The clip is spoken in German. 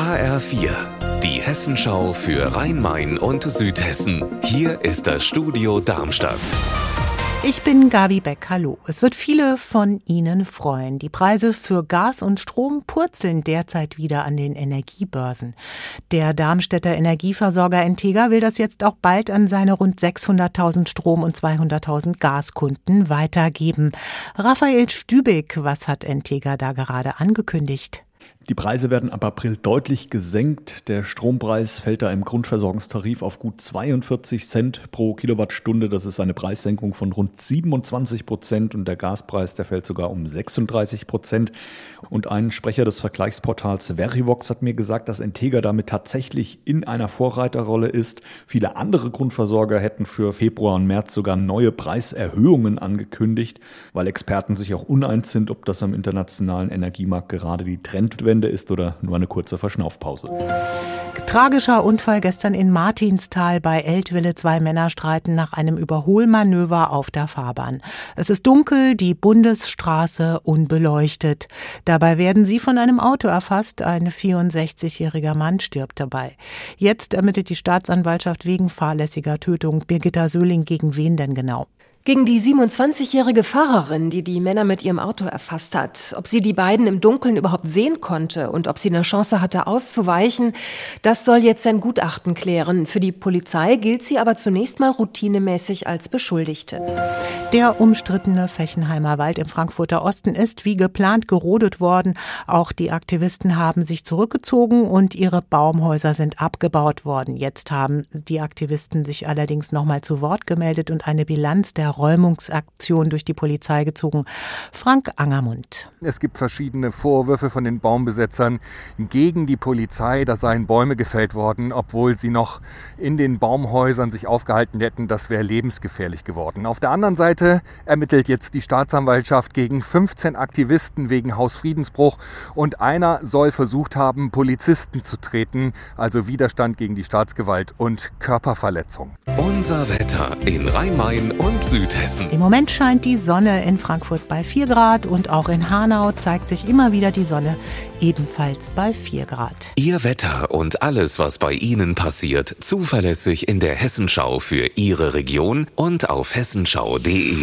HR4, die Hessenschau für Rhein-Main und Südhessen. Hier ist das Studio Darmstadt. Ich bin Gabi Beck. Hallo. Es wird viele von Ihnen freuen. Die Preise für Gas und Strom purzeln derzeit wieder an den Energiebörsen. Der Darmstädter Energieversorger Entega will das jetzt auch bald an seine rund 600.000 Strom- und 200.000 Gaskunden weitergeben. Raphael Stübig, was hat Entega da gerade angekündigt? Die Preise werden ab April deutlich gesenkt. Der Strompreis fällt da im Grundversorgungstarif auf gut 42 Cent pro Kilowattstunde. Das ist eine Preissenkung von rund 27 Prozent und der Gaspreis, der fällt sogar um 36 Prozent. Und ein Sprecher des Vergleichsportals Verivox hat mir gesagt, dass Integra damit tatsächlich in einer Vorreiterrolle ist. Viele andere Grundversorger hätten für Februar und März sogar neue Preiserhöhungen angekündigt, weil Experten sich auch uneins sind, ob das am internationalen Energiemarkt gerade die Trendwende Wochenende ist oder nur eine kurze Verschnaufpause. Tragischer Unfall gestern in Martinstal bei Eltville. Zwei Männer streiten nach einem Überholmanöver auf der Fahrbahn. Es ist dunkel, die Bundesstraße unbeleuchtet. Dabei werden sie von einem Auto erfasst. Ein 64-jähriger Mann stirbt dabei. Jetzt ermittelt die Staatsanwaltschaft wegen fahrlässiger Tötung. Birgitta Söhling gegen wen denn genau? Gegen die 27-jährige Fahrerin, die die Männer mit ihrem Auto erfasst hat, ob sie die beiden im Dunkeln überhaupt sehen konnte und ob sie eine Chance hatte auszuweichen, das soll jetzt ein Gutachten klären. Für die Polizei gilt sie aber zunächst mal routinemäßig als Beschuldigte. Der umstrittene Fechenheimer Wald im Frankfurter Osten ist wie geplant gerodet worden. Auch die Aktivisten haben sich zurückgezogen und ihre Baumhäuser sind abgebaut worden. Jetzt haben die Aktivisten sich allerdings nochmal zu Wort gemeldet und eine Bilanz der Räumungsaktion durch die Polizei gezogen. Frank Angermund. Es gibt verschiedene Vorwürfe von den Baumbesetzern gegen die Polizei. Da seien Bäume gefällt worden, obwohl sie noch in den Baumhäusern sich aufgehalten hätten. Das wäre lebensgefährlich geworden. Auf der anderen Seite ermittelt jetzt die Staatsanwaltschaft gegen 15 Aktivisten wegen Hausfriedensbruch und einer soll versucht haben, Polizisten zu treten, also Widerstand gegen die Staatsgewalt und Körperverletzung. Unser Wetter in Rhein-Main und Süd Südhessen. Im Moment scheint die Sonne in Frankfurt bei 4 Grad und auch in Hanau zeigt sich immer wieder die Sonne, ebenfalls bei 4 Grad. Ihr Wetter und alles, was bei Ihnen passiert, zuverlässig in der Hessenschau für Ihre Region und auf hessenschau.de.